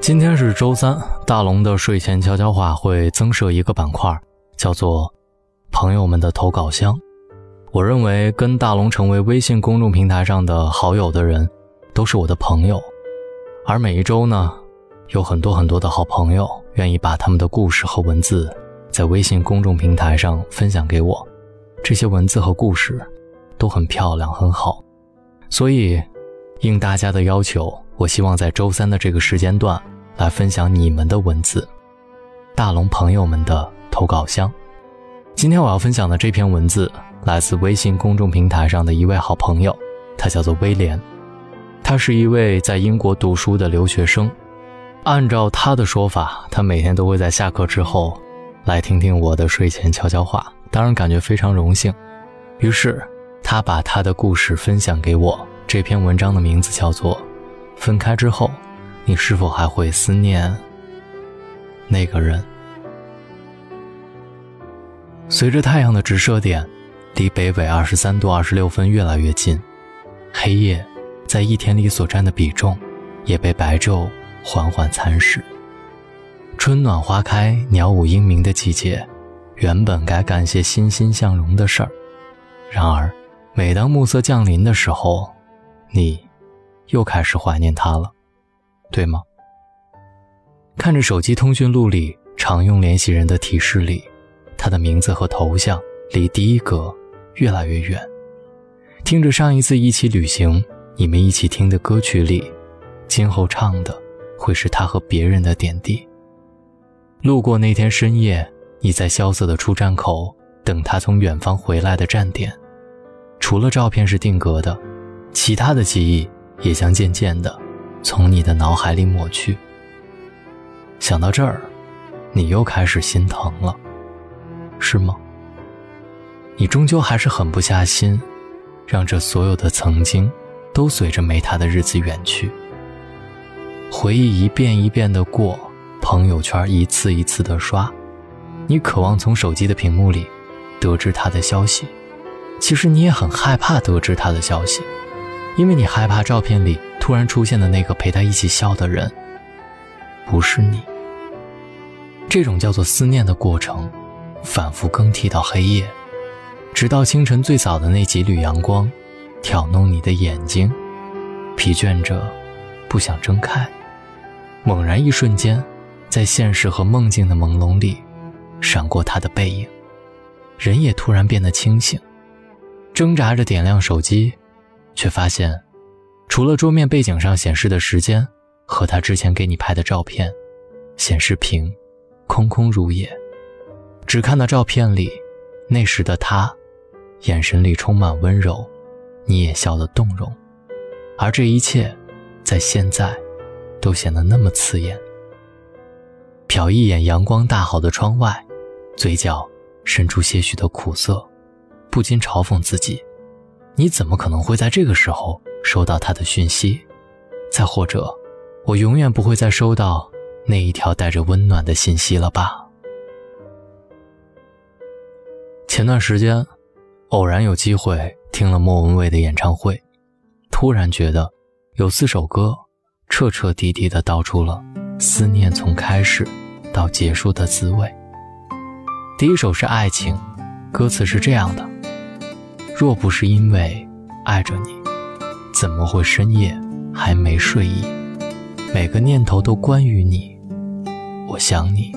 今天是周三，大龙的睡前悄悄话会增设一个板块，叫做“朋友们的投稿箱”。我认为跟大龙成为微信公众平台上的好友的人，都是我的朋友。而每一周呢，有很多很多的好朋友愿意把他们的故事和文字在微信公众平台上分享给我。这些文字和故事都很漂亮，很好。所以，应大家的要求，我希望在周三的这个时间段。来分享你们的文字，大龙朋友们的投稿箱。今天我要分享的这篇文字来自微信公众平台上的一位好朋友，他叫做威廉，他是一位在英国读书的留学生。按照他的说法，他每天都会在下课之后来听听我的睡前悄悄话，当然感觉非常荣幸。于是他把他的故事分享给我。这篇文章的名字叫做《分开之后》。你是否还会思念那个人？随着太阳的直射点离北纬二十三度二十六分越来越近，黑夜在一天里所占的比重也被白昼缓缓蚕食。春暖花开、鸟舞莺鸣的季节，原本该干些欣欣向荣的事儿，然而每当暮色降临的时候，你又开始怀念他了。对吗？看着手机通讯录里常用联系人的提示里，他的名字和头像离第一个越来越远。听着上一次一起旅行你们一起听的歌曲里，今后唱的会是他和别人的点滴。路过那天深夜，你在萧瑟的出站口等他从远方回来的站点，除了照片是定格的，其他的记忆也将渐渐的。从你的脑海里抹去。想到这儿，你又开始心疼了，是吗？你终究还是狠不下心，让这所有的曾经都随着没他的日子远去。回忆一遍一遍的过，朋友圈一次一次的刷，你渴望从手机的屏幕里得知他的消息，其实你也很害怕得知他的消息，因为你害怕照片里。突然出现的那个陪他一起笑的人，不是你。这种叫做思念的过程，反复更替到黑夜，直到清晨最早的那几缕阳光，挑弄你的眼睛，疲倦着，不想睁开。猛然一瞬间，在现实和梦境的朦胧里，闪过他的背影，人也突然变得清醒，挣扎着点亮手机，却发现。除了桌面背景上显示的时间和他之前给你拍的照片，显示屏空空如也，只看到照片里那时的他，眼神里充满温柔，你也笑得动容，而这一切，在现在，都显得那么刺眼。瞟一眼阳光大好的窗外，嘴角渗出些许的苦涩，不禁嘲讽自己：你怎么可能会在这个时候？收到他的讯息，再或者，我永远不会再收到那一条带着温暖的信息了吧？前段时间，偶然有机会听了莫文蔚的演唱会，突然觉得有四首歌彻彻底底的道出了思念从开始到结束的滋味。第一首是爱情，歌词是这样的：若不是因为爱着你。怎么会深夜还没睡意？每个念头都关于你，我想你，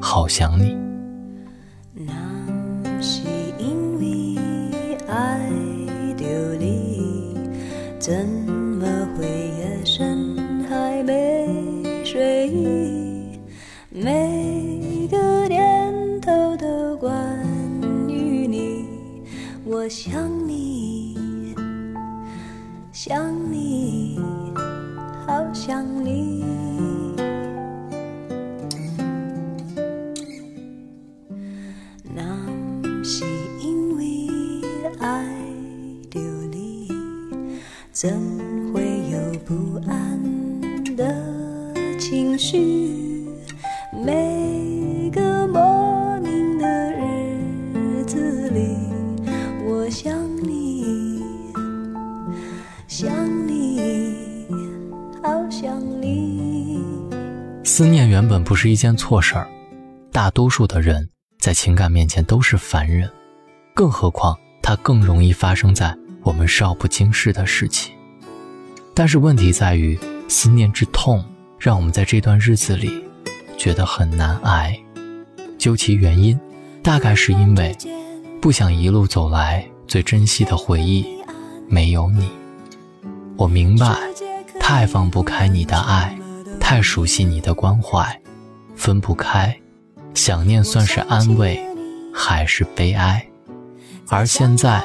好想你。怎会有不安的情绪？每个莫名的日子里，我想你。想你，好想你。思念原本不是一件错事儿，大多数的人在情感面前都是凡人，更何况它更容易发生在我们少不经事的事情。但是问题在于，思念之痛让我们在这段日子里觉得很难挨。究其原因，大概是因为不想一路走来最珍惜的回忆没有你。我明白，太放不开你的爱。太熟悉你的关怀，分不开，想念算是安慰，还是悲哀？而现在，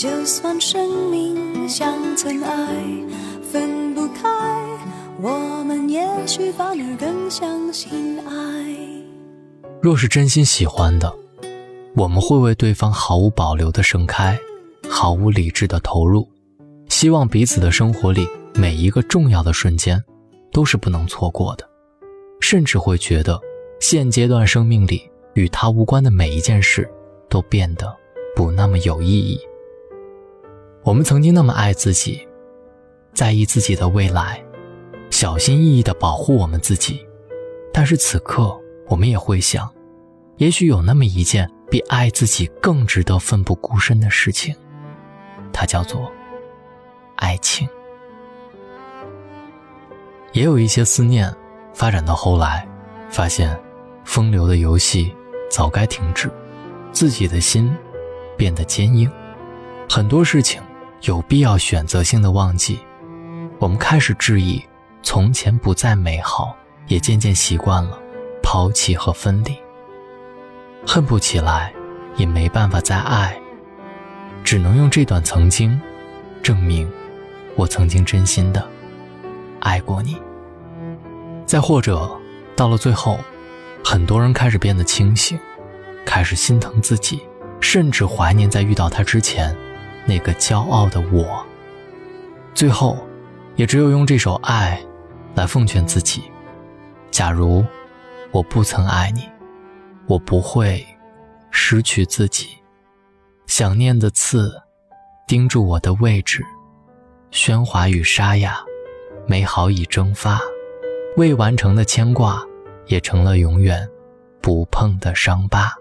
就算生命像尘埃，分不开，我们也许反而更相信爱。若是真心喜欢的，我们会为对方毫无保留的盛开，毫无理智的投入，希望彼此的生活里每一个重要的瞬间。都是不能错过的，甚至会觉得现阶段生命里与他无关的每一件事都变得不那么有意义。我们曾经那么爱自己，在意自己的未来，小心翼翼地保护我们自己，但是此刻我们也会想，也许有那么一件比爱自己更值得奋不顾身的事情，它叫做爱情。也有一些思念，发展到后来，发现风流的游戏早该停止，自己的心变得坚硬，很多事情有必要选择性的忘记。我们开始质疑，从前不再美好，也渐渐习惯了抛弃和分离。恨不起来，也没办法再爱，只能用这段曾经，证明我曾经真心的。爱过你，再或者，到了最后，很多人开始变得清醒，开始心疼自己，甚至怀念在遇到他之前那个骄傲的我。最后，也只有用这首《爱》来奉劝自己：假如我不曾爱你，我不会失去自己。想念的刺钉住我的位置，喧哗与沙哑。美好已蒸发，未完成的牵挂也成了永远不碰的伤疤。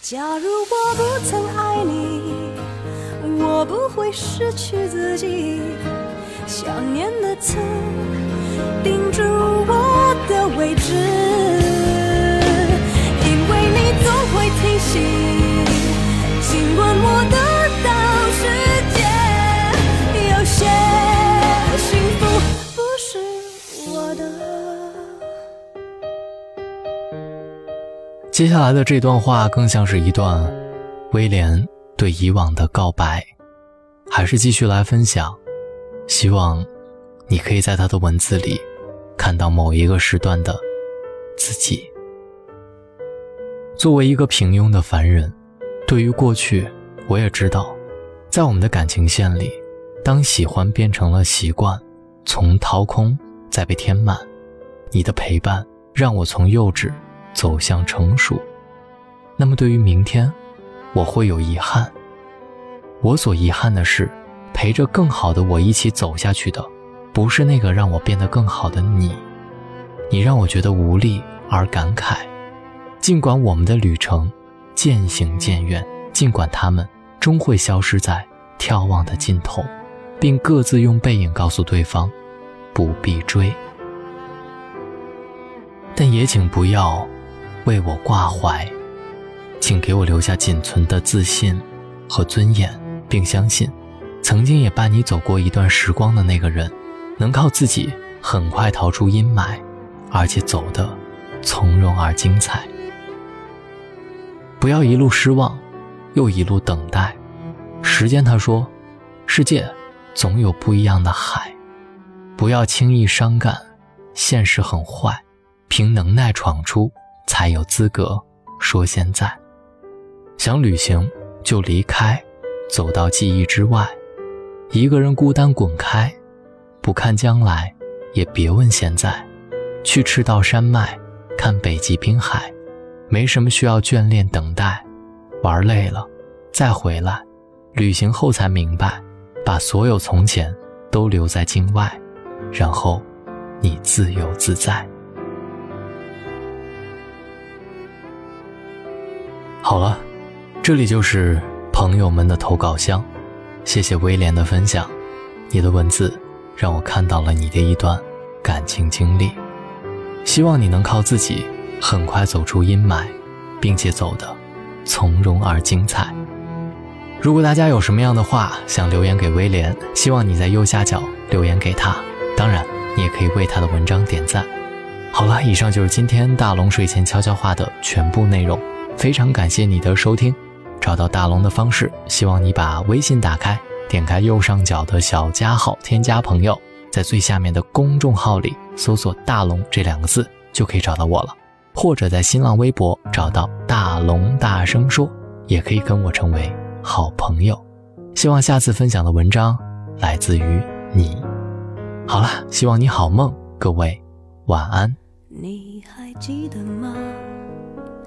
假如我不曾爱你，我不会失去自己。想念的刺钉住我的位置，因为你总会提醒，尽管我的。接下来的这段话更像是一段威廉对以往的告白，还是继续来分享。希望你可以在他的文字里看到某一个时段的自己。作为一个平庸的凡人，对于过去，我也知道，在我们的感情线里，当喜欢变成了习惯，从掏空再被填满，你的陪伴让我从幼稚。走向成熟，那么对于明天，我会有遗憾。我所遗憾的是，陪着更好的我一起走下去的，不是那个让我变得更好的你。你让我觉得无力而感慨。尽管我们的旅程渐行渐远，尽管他们终会消失在眺望的尽头，并各自用背影告诉对方，不必追。但也请不要。为我挂怀，请给我留下仅存的自信和尊严，并相信，曾经也伴你走过一段时光的那个人，能靠自己很快逃出阴霾，而且走得从容而精彩。不要一路失望，又一路等待。时间他说，世界总有不一样的海。不要轻易伤感，现实很坏，凭能耐闯出，才有资格说现在。想旅行就离开，走到记忆之外，一个人孤单滚开，不看将来，也别问现在。去赤道山脉，看北极冰海，没什么需要眷恋等待。玩累了，再回来。旅行后才明白，把所有从前都留在境外，然后你自由自在。好了，这里就是朋友们的投稿箱，谢谢威廉的分享，你的文字让我看到了你的一段感情经历，希望你能靠自己很快走出阴霾，并且走得从容而精彩。如果大家有什么样的话想留言给威廉，希望你在右下角留言给他。当然，你也可以为他的文章点赞。好了，以上就是今天大龙睡前悄悄话的全部内容。非常感谢你的收听。找到大龙的方式，希望你把微信打开，点开右上角的小加号，添加朋友，在最下面的公众号里搜索“大龙”这两个字，就可以找到我了。或者在新浪微博找到“大龙大声说”，也可以跟我成为。好朋友，希望下次分享的文章来自于你。好了，希望你好梦，各位晚安。你还记得吗？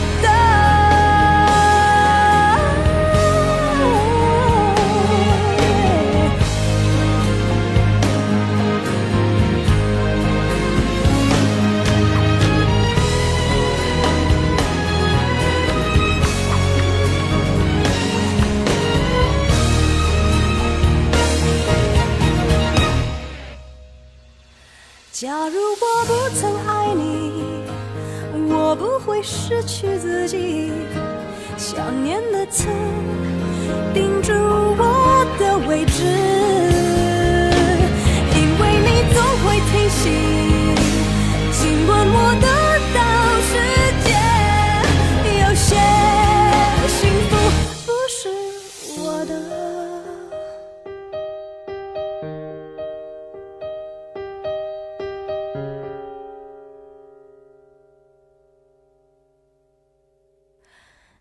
我想念的刺